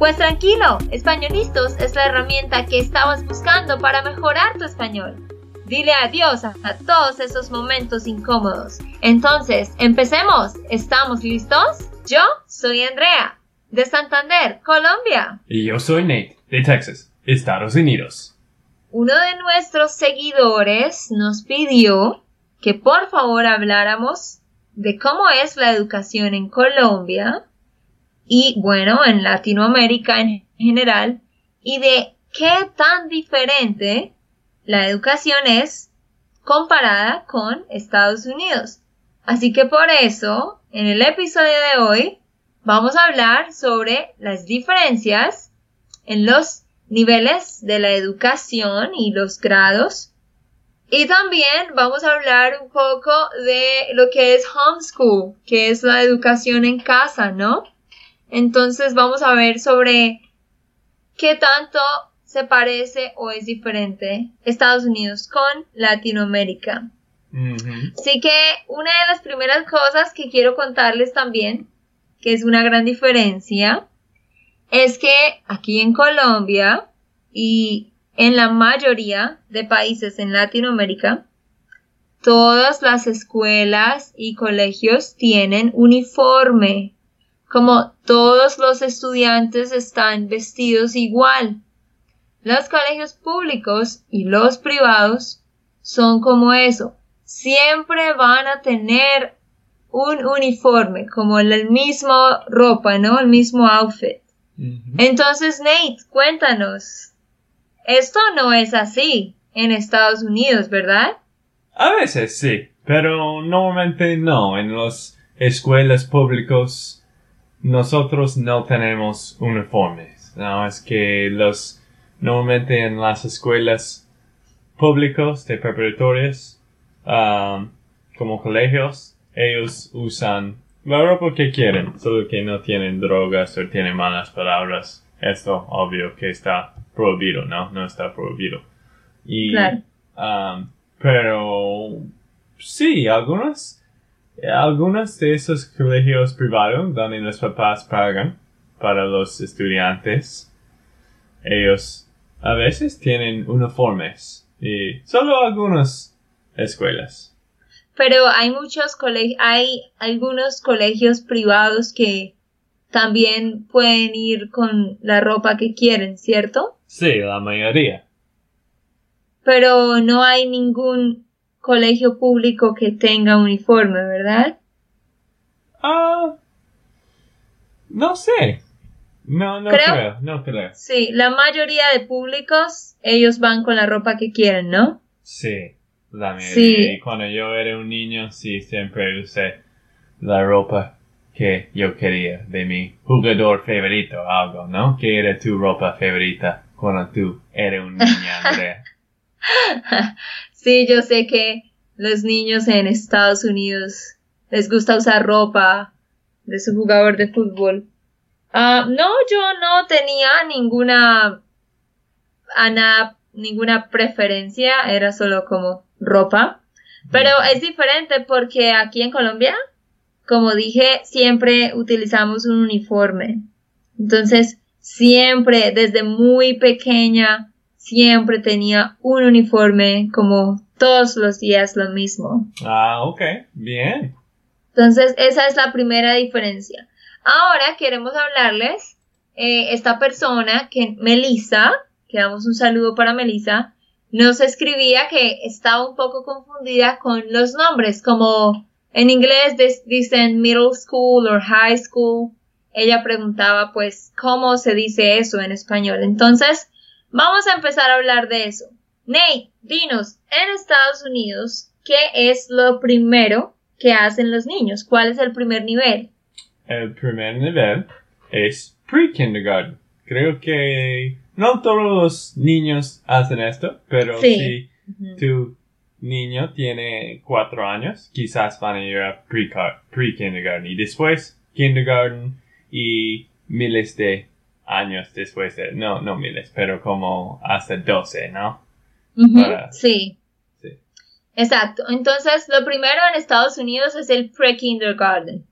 Pues tranquilo, Españolistos es la herramienta que estabas buscando para mejorar tu español. Dile adiós a, todos esos momentos incómodos. Entonces, empecemos. ¿Estamos listos? Yo soy Andrea, de Santander, Colombia. Y yo soy Nate, de Texas, Estados Unidos. Uno de nuestros seguidores nos pidió que por favor habláramos de cómo es la educación en Colombia y bueno, en Latinoamérica en general, y de qué tan diferente la educación es comparada con Estados Unidos. Así que por eso, en el episodio de hoy, vamos a hablar sobre las diferencias en los niveles de la educación y los grados. Y también vamos a hablar un poco de lo que es homeschool, que es la educación en casa, ¿no? Entonces vamos a ver sobre qué tanto se parece o es diferente Estados Unidos con Latinoamérica. Así que una de las primeras cosas que quiero contarles también, que es una gran diferencia, es que aquí en Colombia y en la mayoría de países en Latinoamérica, todas las escuelas y colegios tienen uniforme como todos los estudiantes están vestidos igual. Los colegios públicos y los privados son como eso. Siempre van a tener un uniforme, como la misma ropa, ¿no? El mismo outfit. Entonces, Nate, cuéntanos. Esto no es así en Estados Unidos, ¿verdad? A veces sí, pero normalmente no. En las escuelas públicas nosotros no tenemos uniformes, ¿no? Es que los, normalmente en las escuelas públicos de preparatorias, um, como colegios, ellos usan la ropa que quieren, solo que no tienen drogas o tienen malas palabras. Esto, obvio, que está prohibido, ¿no? No está prohibido. Y, um, pero, sí, algunos algunos de esos colegios privados donde los papás pagan para los estudiantes, ellos a veces tienen uniformes y solo algunas escuelas. Pero hay muchos colegios, hay algunos colegios privados que también pueden ir con la ropa que quieren, ¿cierto? Sí, la mayoría. Pero no hay ningún colegio público que tenga uniforme, ¿verdad? Ah, no sé. No, no creo, no creo. Sí, la mayoría de públicos, ellos van con la ropa que quieren, ¿no? Sí, la mayoría. Sí. Y cuando yo era un niño, sí, siempre usé la ropa que yo quería de mi jugador favorito, algo, ¿no? ¿Qué era tu ropa favorita cuando tú eras un niño, Andrea? Sí, yo sé que los niños en Estados Unidos les gusta usar ropa de su jugador de fútbol. Ah, no, yo no tenía ninguna ana, ninguna preferencia, era solo como ropa. Pero es diferente porque aquí en Colombia, como dije, siempre utilizamos un uniforme. Entonces, siempre, desde muy pequeña, siempre tenía un uniforme como todos los días lo mismo. Ah, ok, bien. Entonces, esa es la primera diferencia. Ahora queremos hablarles, eh, esta persona, que Melissa, que damos un saludo para Melissa, nos escribía que estaba un poco confundida con los nombres, como en inglés dicen middle school o high school. Ella preguntaba pues cómo se dice eso en español. Entonces, Vamos a empezar a hablar de eso. Nate, dinos, en Estados Unidos, ¿qué es lo primero que hacen los niños? ¿Cuál es el primer nivel? El primer nivel es pre-kindergarten. Creo que no todos los niños hacen esto, pero Sí. si tu niño tiene cuatro años, quizás van a ir a pre-kindergarten y después kindergarten y miles de años después de, no, no miles, pero como hasta 12, ¿no? Para- Sí. Sí. Exacto. Entonces, lo primero en Estados Unidos es el pre-kindergarten.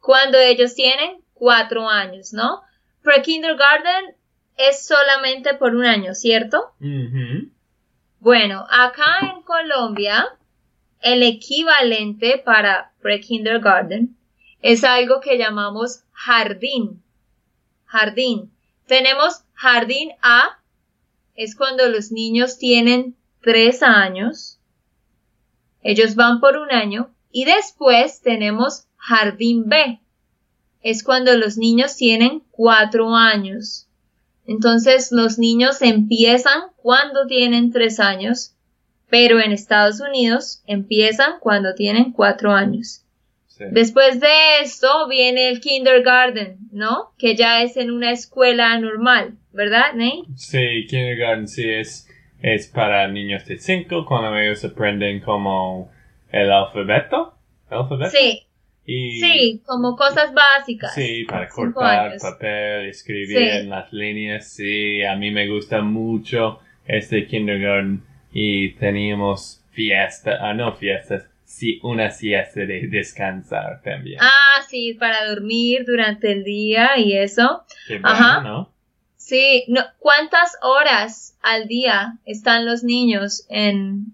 Cuando ellos tienen cuatro años, ¿no? Pre-kindergarten es solamente por un año, ¿cierto? Bueno, acá en Colombia, el equivalente para pre-kindergarten es algo que llamamos jardín. Jardín. Tenemos jardín A, es cuando los niños tienen tres años. Ellos van por un año. Y después tenemos jardín B. Es cuando los niños tienen cuatro años. Entonces los niños empiezan cuando tienen tres años, pero en Estados Unidos empiezan cuando tienen cuatro años. Sí. Después de esto viene el kindergarten, ¿no? Que ya es en una escuela normal, ¿verdad, Nate? Sí, kindergarten sí es, es para niños de 5 cuando ellos aprenden como el alfabeto. ¿Alfabeto? Sí, Y, sí, como cosas básicas. Sí, para cortar papel, escribir Sí. en las líneas. Sí, a mí me gusta mucho este kindergarten y teníamos fiesta, ah, no fiestas, sí, una siesta de descansar también. Ah, sí, para dormir durante el día y eso. Qué bueno, ajá. ¿no? Sí, no, ¿cuántas horas al día están los niños en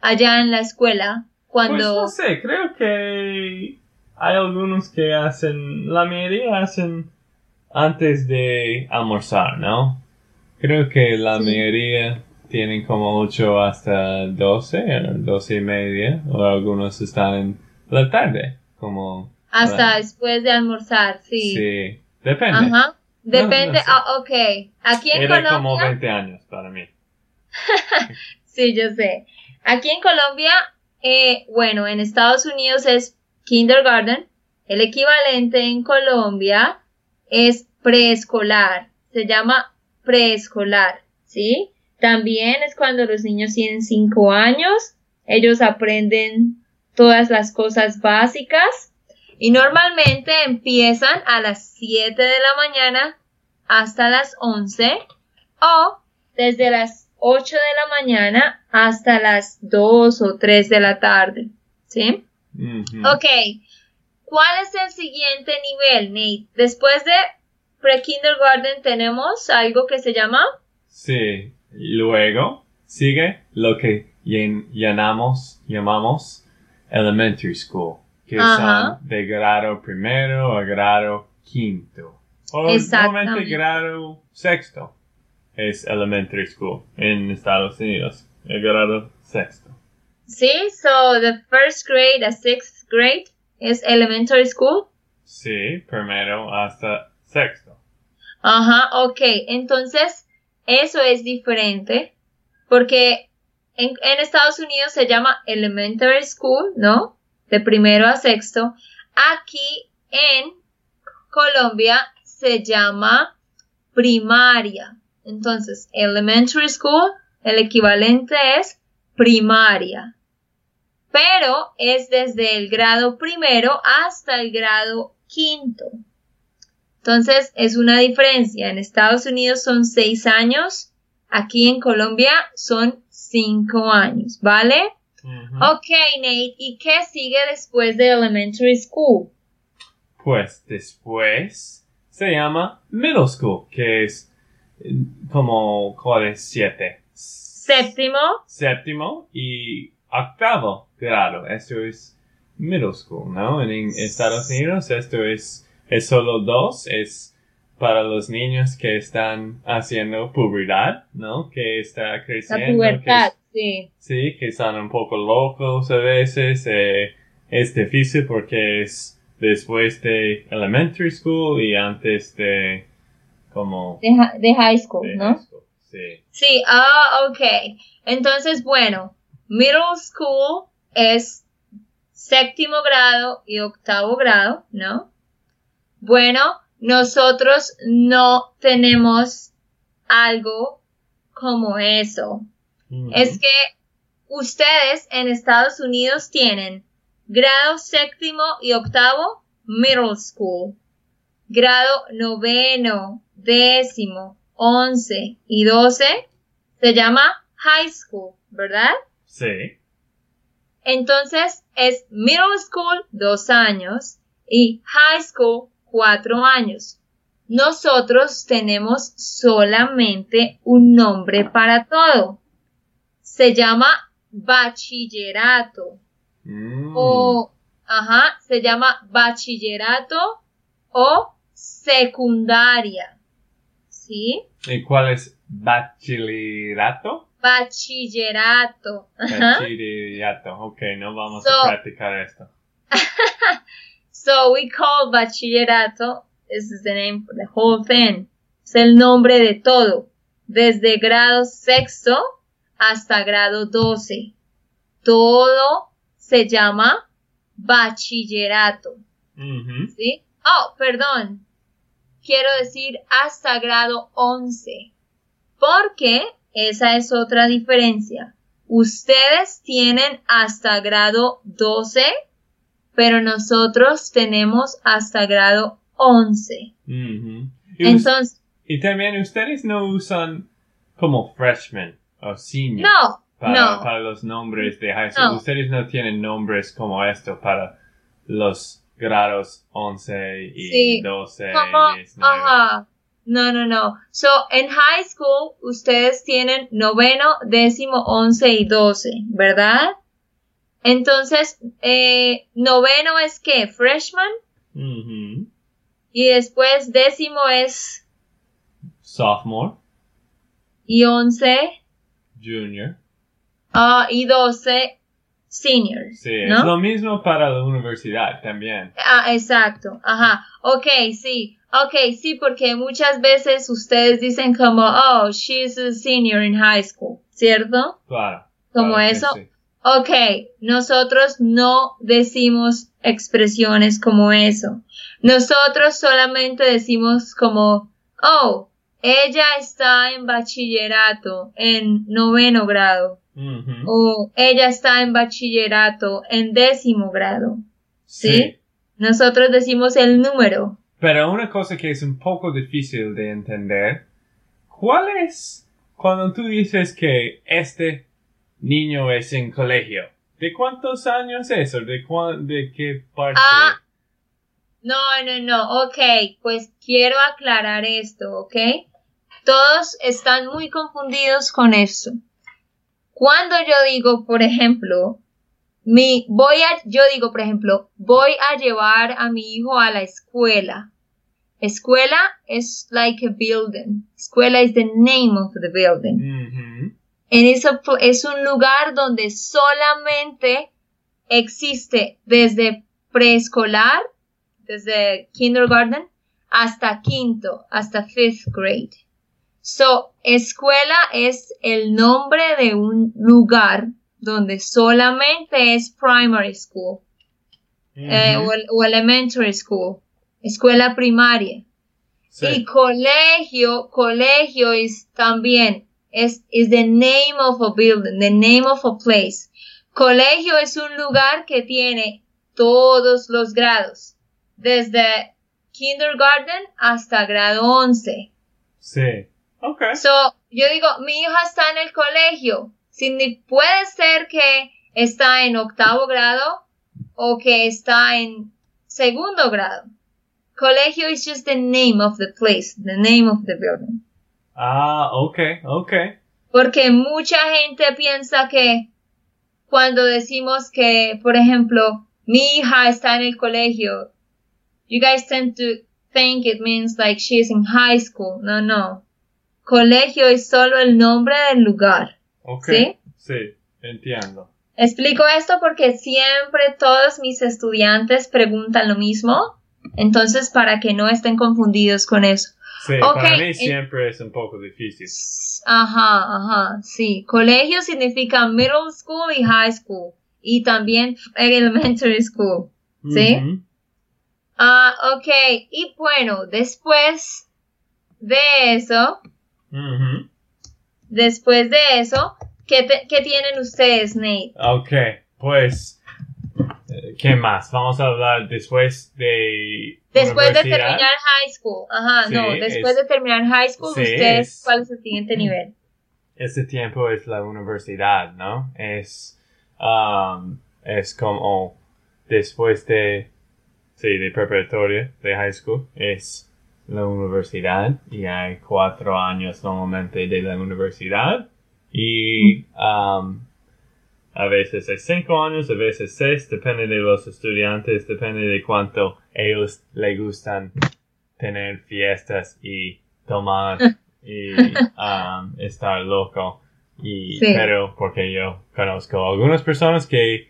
allá en la escuela Pues cuando no sé, creo que hay algunos que hacen, la mayoría hacen antes de almorzar, ¿no? Creo que la Sí. mayoría tienen como 8 hasta 12, o 12 y media, o algunos están en la tarde, como... hasta después de almorzar, sí. Sí, depende. Ajá. Depende, no sé. ah, ok. Aquí en Era Colombia, como 20 años para mí. sí, yo sé. Aquí en Colombia, eh, bueno, en Estados Unidos es kindergarten. El equivalente en Colombia es preescolar. Se llama preescolar, ¿sí? También es cuando los niños tienen cinco años. Ellos aprenden todas las cosas básicas y normalmente empiezan a las 7 de la mañana hasta las 11 o desde las 8 de la mañana hasta las 2 o 3 de la tarde, ¿sí? Ujú. Ok, ¿cuál es el siguiente nivel, Nate? Después de pre-kindergarten tenemos algo que se llama Sí, luego sigue lo que llen- llamamos, elementary school, que Ajá. son de grado primero a grado quinto. O normalmente grado sexto es elementary school en Estados Unidos, el grado sexto. Sí, so the first grade a sixth grade is elementary school. Sí, primero hasta sexto. Ajá, ok. Entonces, eso es diferente porque en, Estados Unidos se llama elementary school, ¿no? De primero a sexto. Aquí en Colombia se llama primaria. Entonces, elementary school, el equivalente es primaria. Pero es desde el grado primero hasta el grado quinto. Entonces, es una diferencia. En Estados Unidos son seis años. Aquí en Colombia son cinco años, ¿vale? Ujú. Ok, Nate. ¿Y qué sigue después de elementary school? Pues después se llama middle school, que es eh, como, ¿cuál es? Siete. Séptimo. Séptimo y octavo grado. Esto es middle school, ¿no? En Estados Unidos esto es, es solo dos, es para los niños que están haciendo pubertad, ¿no? Que está La creciendo. que pubertad, sí. Sí, que están un poco locos a veces. eh, es difícil porque es después de elementary school y antes de como De, hi- de high school, de ¿no? high school. Sí. Sí, ah, ok. Entonces, bueno, middle school es séptimo grado y octavo grado, ¿no? Bueno, nosotros no tenemos algo como eso. Es que ustedes en Estados Unidos tienen grado séptimo y octavo, middle school. Grado noveno, décimo, once y doce se llama high school, ¿verdad? Sí. Entonces es middle school dos años y high school cuatro años. Nosotros tenemos solamente un nombre para todo. Se llama bachillerato Mm. o, ajá, se llama bachillerato o secundaria. ¿Sí? ¿Y cuál es bachillerato? Bachillerato. Bachillerato. Ok, no vamos So- a practicar esto. So we call bachillerato, this is the name for the whole thing. Es el nombre de todo, desde grado sexto hasta grado 12. Todo se llama bachillerato, Ujú. ¿sí? Oh, perdón. Quiero decir hasta grado 11. Porque esa es otra diferencia. Ustedes tienen hasta grado 12 pero nosotros tenemos hasta grado 11. Ujú. Y, us- Entonces, y también ustedes no usan como freshman o senior no, para, no, para los nombres de high school. No. Ustedes no tienen nombres como esto para los grados 11 y Sí. 12 como, y 19. ajá, no, no, no. So, en high school, ustedes tienen noveno, décimo, once y doce, ¿verdad? Entonces, eh, noveno es que freshman Ujú. y después décimo es Sophomore, y once junior. ah, y doce seniors, Sí, es ¿no? lo mismo para la universidad también. Ah, exacto. Ajá. Ok, sí. Ok, sí, porque muchas veces ustedes dicen como, oh, she's a senior in high school, ¿cierto? Claro. Como claro eso. sí. Ok, nosotros no decimos expresiones como eso. Nosotros solamente decimos como, oh, ella está en bachillerato en noveno grado. O ella está en bachillerato en décimo grado. ¿sí? Nosotros decimos el número. Pero una cosa que es un poco difícil de entender, ¿cuál es cuando tú dices que este niño es en colegio? ¿De cuántos años es o de, cuán- de qué parte? Ah. No, no, no. Ok, pues quiero aclarar esto, ¿ok? Todos están muy confundidos con esto. Cuando yo digo, por ejemplo, mi, voy a, yo digo, por ejemplo, voy a llevar a mi hijo a la escuela. Escuela es like a building. Escuela is the name of the building. Ujú. En es un lugar donde solamente existe desde preescolar, desde kindergarten, hasta quinto, hasta fifth grade. So, escuela es el nombre de un lugar donde solamente es primary school eh, o, el- o elementary school, escuela primaria. Sí. Y colegio, colegio es también, es is the name of a building, the name of a place. Colegio es un lugar que tiene todos los grados, desde kindergarten hasta grado 11. Sí. Ok. So, yo digo, mi hija está en el colegio. Signi- puede ser que está en octavo grado o que está en segundo grado. Colegio is just the name of the place, the name of the building. Ah, ok, ok. Porque mucha gente piensa que cuando decimos que, por ejemplo, mi hija está en el colegio, you guys tend to think it means like she's in high school. No, no. Colegio es solo el nombre del lugar. Ok. ¿Sí? Sí, entiendo. Explico esto porque siempre todos mis estudiantes preguntan lo mismo. Entonces, para que no estén confundidos con eso. Sí, para mí siempre es un poco difícil. Ajá, ajá, sí. Colegio significa middle school y high school. Y también elementary school. ¿Sí? Ah, ok. Y bueno, después de eso. Después de eso, ¿qué, te- qué tienen ustedes, Nate? Ok, pues, ¿qué más? Vamos a hablar después de... Después de terminar high school. Ajá, Sí, no, después es- de terminar high school, Sí, ustedes, es- ¿cuál es el siguiente nivel? Este tiempo es la universidad, ¿no? Es, um, es como después de, sí, de preparatoria, de high school, es la universidad y hay cuatro años normalmente de la universidad y um, a veces es cinco años, a veces seis, depende de los estudiantes, depende de cuánto ellos les gustan tener fiestas y tomar y um, estar loco. Y, Sí. Pero porque yo conozco algunas personas que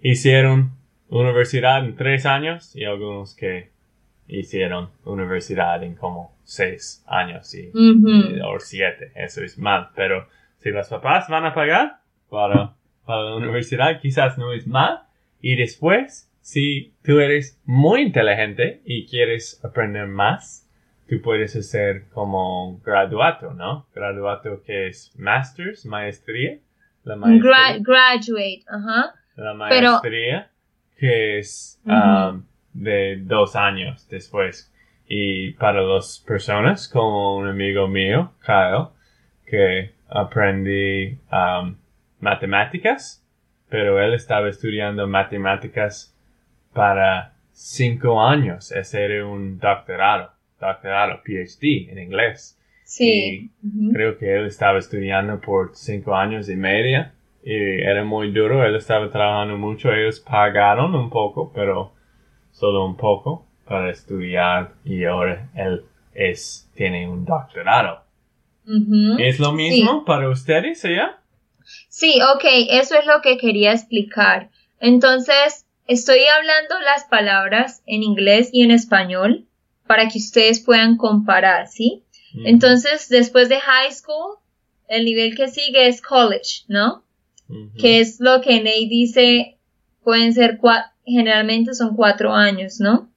hicieron universidad en tres años y algunos que hicieron universidad en como seis años y, Ujú. o siete. Eso es mal. Pero si los papás van a pagar para, para la universidad, quizás no es mal. Y después, si tú eres muy inteligente y quieres aprender más, tú puedes hacer como graduato, ¿no? Graduato que es masters, maestría. La maestría, Gra- graduate, ajá. la pero- maestría que es um, de dos años después. Y para las personas como un amigo mío, Kyle, que aprendí um, matemáticas, pero él estaba estudiando matemáticas para cinco años. Ese era un doctorado, doctorado, PhD en inglés. Sí. Creo que él estaba estudiando por cinco años y media y era muy duro. Él estaba trabajando mucho. Ellos pagaron un poco, pero solo un poco para estudiar y ahora él es, tiene un doctorado. Ujú. ¿Es lo mismo para ustedes ya? Sí, ok, eso es lo que quería explicar. Entonces, estoy hablando las palabras en inglés y en español para que ustedes puedan comparar, ¿sí? Mm. Entonces, después de high school, el nivel que sigue es college, ¿no? Que es lo que Nate dice, pueden ser, cua- generalmente son cuatro años, ¿no?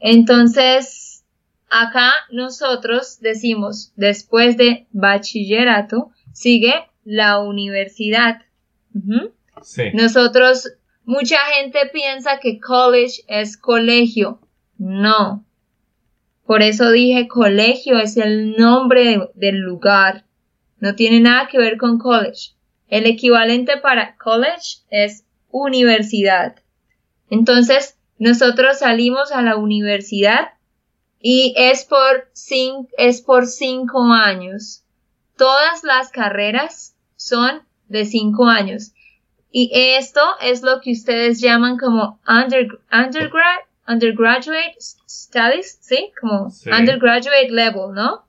Entonces, acá nosotros decimos, después de bachillerato, sigue la universidad. Sí. Nosotros, mucha gente piensa que college es colegio. No. Por eso dije colegio es el nombre de- del lugar. No tiene nada que ver con college. El equivalente para college es universidad. Entonces, nosotros salimos a la universidad y es por, cin- es por cinco años. Todas las carreras son de cinco años. Y esto es lo que ustedes llaman como under, undergrad, undergraduate studies, ¿sí? Como Sí. undergraduate level, ¿no?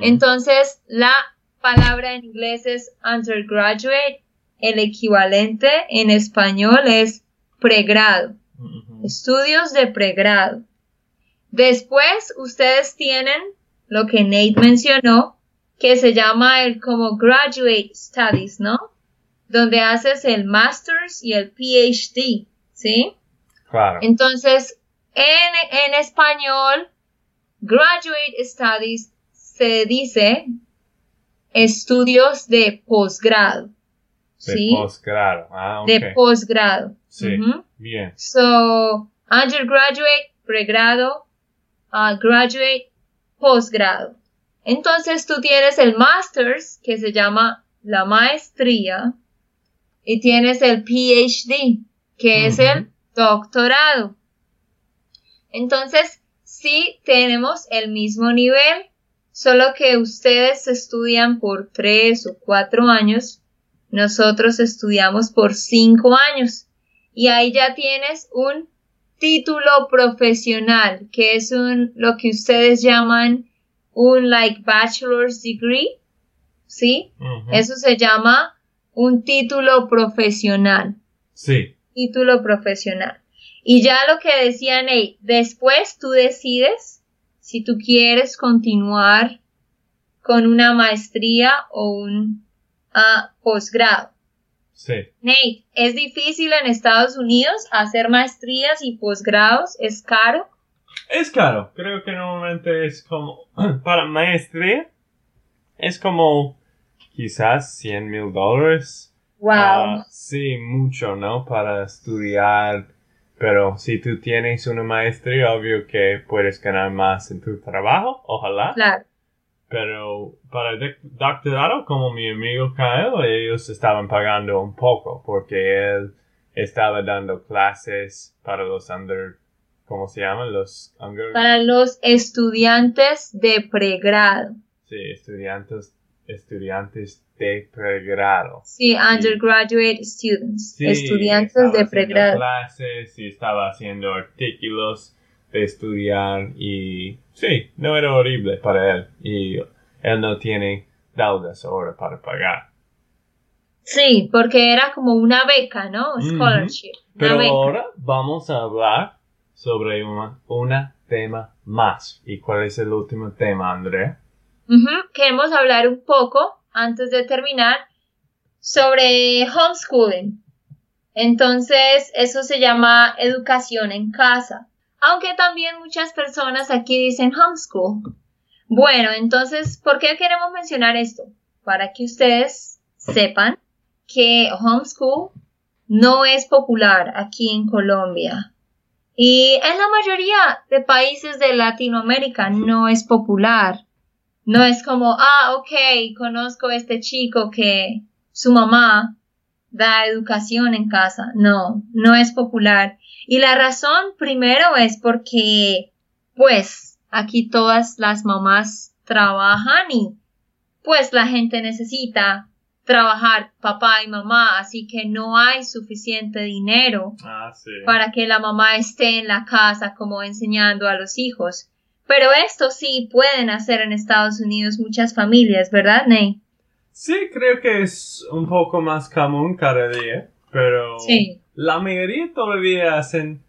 Entonces, la palabra en inglés es undergraduate. El equivalente en español es pregrado. Estudios de pregrado. Después, ustedes tienen lo que Nate mencionó, que se llama el como graduate studies, ¿no? Donde haces el master's y el PhD, ¿sí? Claro. Entonces, en, en español, graduate studies se dice estudios de posgrado, De ¿sí? posgrado. Ah, ok. De posgrado. Sí. Bien. So, undergraduate, pregrado, uh, graduate, posgrado. Entonces tú tienes el master's que se llama la maestría y tienes el PhD que es el doctorado. Entonces, sí tenemos el mismo nivel, solo que ustedes estudian por tres o cuatro años, nosotros estudiamos por cinco años. Y ahí ya tienes un título profesional, que es un, lo que ustedes llaman un like bachelor's degree, ¿sí? Eso se llama un título profesional Sí. título profesional. Y ya lo que decía Nate, después tú decides si tú quieres continuar con una maestría o un ah, posgrado. Sí. Nate, ¿es difícil en Estados Unidos hacer maestrías y posgrados? ¿Es caro? Es caro. Creo que normalmente es como para maestría es como quizás 100 mil dólares. Wow. Ah, sí, mucho, ¿no? Para estudiar. Pero si tú tienes una maestría, obvio que puedes ganar más en tu trabajo, ojalá. claro. Pero para el doc- doctorado, como mi amigo Kyle, ellos estaban pagando un poco porque él estaba dando clases para los under, ¿cómo se llaman? Los under, Para los estudiantes de pregrado. sí, estudiantes, estudiantes de pregrado. Sí, undergraduate students. Sí, estudiantes de pregrado. clases y estaba haciendo artículos de estudiar y sí, no era horrible para él y él no tiene deudas ahora para pagar. Sí, porque era como una beca, ¿no? Scholarship. Una Pero beca. ahora vamos a hablar sobre un tema más. ¿Y cuál es el último tema, Andrea? Queremos hablar un poco, antes de terminar, sobre homeschooling. Entonces, eso se llama educación en casa. Aunque también muchas personas aquí dicen homeschool. Bueno, entonces, ¿por qué queremos mencionar esto? Para que ustedes sepan que homeschool no es popular aquí en Colombia. Y en la mayoría de países de Latinoamérica no es popular. No es como, ah, ok, conozco a este chico que su mamá da educación en casa. No, no es popular. Y la razón primero es porque, pues, aquí todas las mamás trabajan y, pues, la gente necesita trabajar papá y mamá, así que no hay suficiente dinero Ah, sí. para que la mamá esté en la casa como enseñando a los hijos. Pero esto sí pueden hacer en Estados Unidos muchas familias, ¿verdad, Ney? Sí, creo que es un poco más común cada día, pero Sí. la mayoría todavía hacen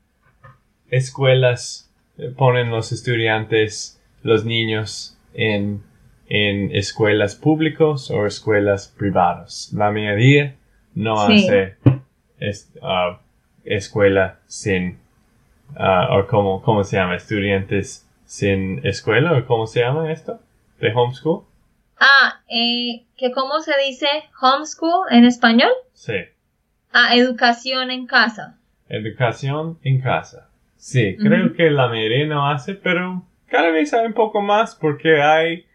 escuelas, eh, ponen los estudiantes, los niños en, en escuelas públicas o escuelas privadas. La mayoría no Sí. hace es- ah, escuela sin, ah, o como, ¿cómo se llama? Estudiantes sin escuela, o cómo se llama esto? ¿De homeschool? Ah, eh, que ¿cómo se dice homeschool en español? Sí. Ah, educación en casa. Educación en casa. Sí, creo que la mayoría no hace, pero cada vez hay un poco más porque hay,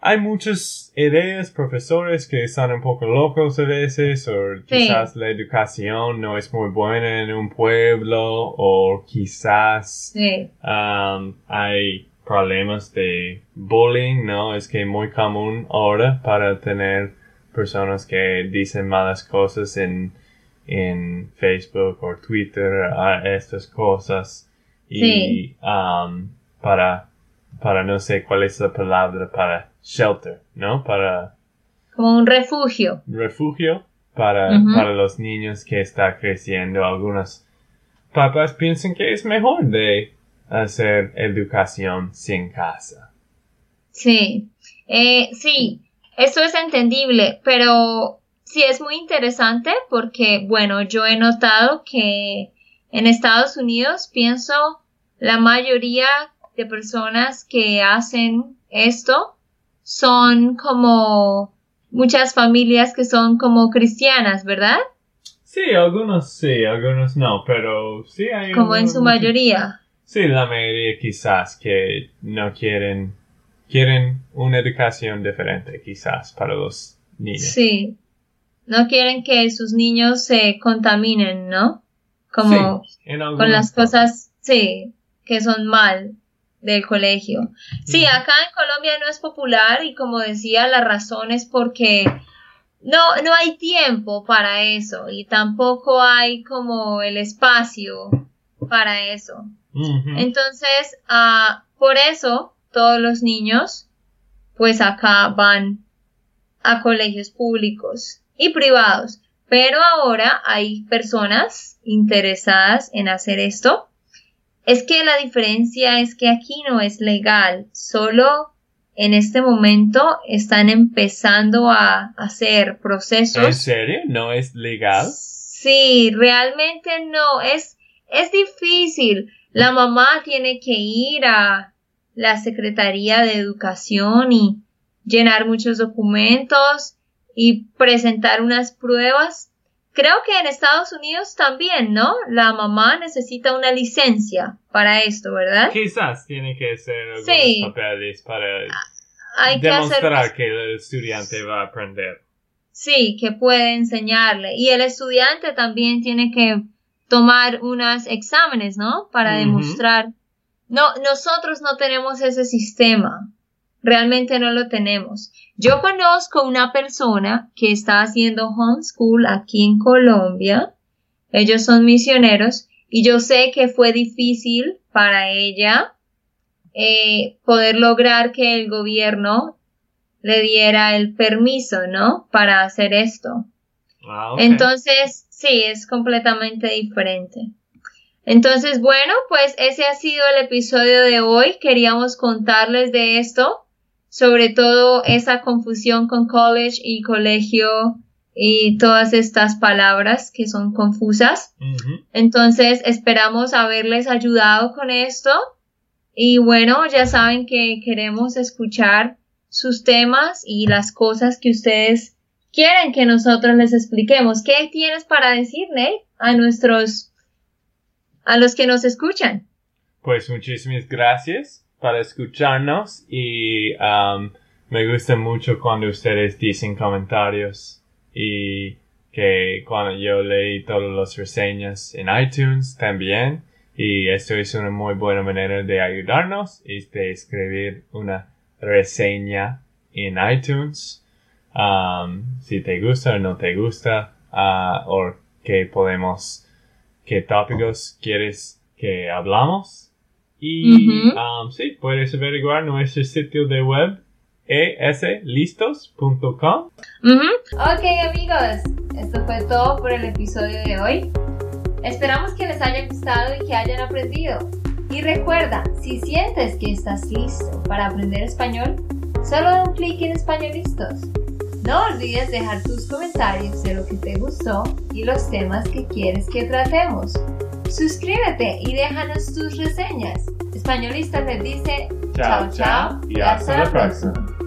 hay muchas ideas, profesores que están un poco locos a veces, o quizás la educación no es muy buena en un pueblo, o quizás Sí, um, hay problemas de bullying, ¿no? Es que muy común ahora para tener personas que dicen malas cosas en, en Facebook o Twitter a estas cosas. Y Sí. um, para, para no sé cuál es la palabra para shelter, ¿no? Para como un refugio. refugio para, para los niños que está creciendo. Algunos papás piensan que es mejor de hacer educación sin casa. Sí, eh, sí, eso es entendible, pero sí es muy interesante porque, bueno, yo he notado que en Estados Unidos pienso la mayoría de personas que hacen esto son como muchas familias que son como cristianas, ¿verdad? Sí, algunos sí, algunos no, pero sí hay Como en su mayoría. Sí, la mayoría quizás que no quieren, quieren una educación diferente quizás para los niños. Sí. No quieren que sus niños se contaminen, ¿no? Como Sí, con las cosas, sí, que son mal del colegio. Sí, acá en Colombia no es popular y como decía, la razón es porque no, no hay tiempo para eso y tampoco hay como el espacio para eso. Entonces, ah, por eso todos los niños, pues acá van a colegios públicos y privados. Pero ahora hay personas interesadas en hacer esto. Es que la diferencia es que aquí no es legal, solo en este momento están empezando a hacer procesos. ¿En serio? ¿No es legal? Sí, realmente no, es, es difícil. La mamá tiene que ir a la Secretaría de Educación y llenar muchos documentos y presentar unas pruebas. Creo que en Estados Unidos también, ¿no? La mamá necesita una licencia para esto, ¿verdad? Quizás tiene que ser algunos Sí. papeles para Hay que hacer demostrar que el estudiante va a aprender. Sí, que puede enseñarle. Y el estudiante también tiene que tomar unos exámenes, ¿no? Para demostrar. No, nosotros no tenemos ese sistema. Realmente no lo tenemos. Yo conozco una persona que está haciendo homeschool aquí en Colombia. Ellos son misioneros y yo sé que fue difícil para ella eh, poder lograr que el gobierno le diera el permiso, ¿no? Para hacer esto. Ah. Entonces, sí, es completamente diferente. Entonces, bueno, pues ese ha sido el episodio de hoy. Queríamos contarles de esto, sobre todo esa confusión con college y colegio y todas estas palabras que son confusas. Entonces, esperamos haberles ayudado con esto. Y bueno, ya saben que queremos escuchar sus temas y las cosas que ustedes quieren que nosotros les expliquemos. ¿Qué tienes para decir, Nate, a nuestros, a los que nos escuchan? Pues muchísimas gracias para escucharnos y um, me gusta mucho cuando ustedes dicen comentarios y que cuando yo leí todas las reseñas en iTunes también y esto es una muy buena manera de ayudarnos es de escribir una reseña en iTunes. Um, si te gusta o no te gusta ah, o que podemos qué tópicos quieres que hablamos y Ujú. um, sí, puedes averiguar nuestro sitio de web e eslistos.com. Ujú. Ok amigos, esto fue todo por el episodio de hoy. Esperamos que les haya gustado y que hayan aprendido. Y recuerda, si sientes que estás listo para aprender español, solo da un clic en Españolistos. No olvides dejar tus comentarios de lo que te gustó y los temas que quieres que tratemos. Suscríbete y déjanos tus reseñas. Españolistas les dice Chao, chao, y hasta la próxima.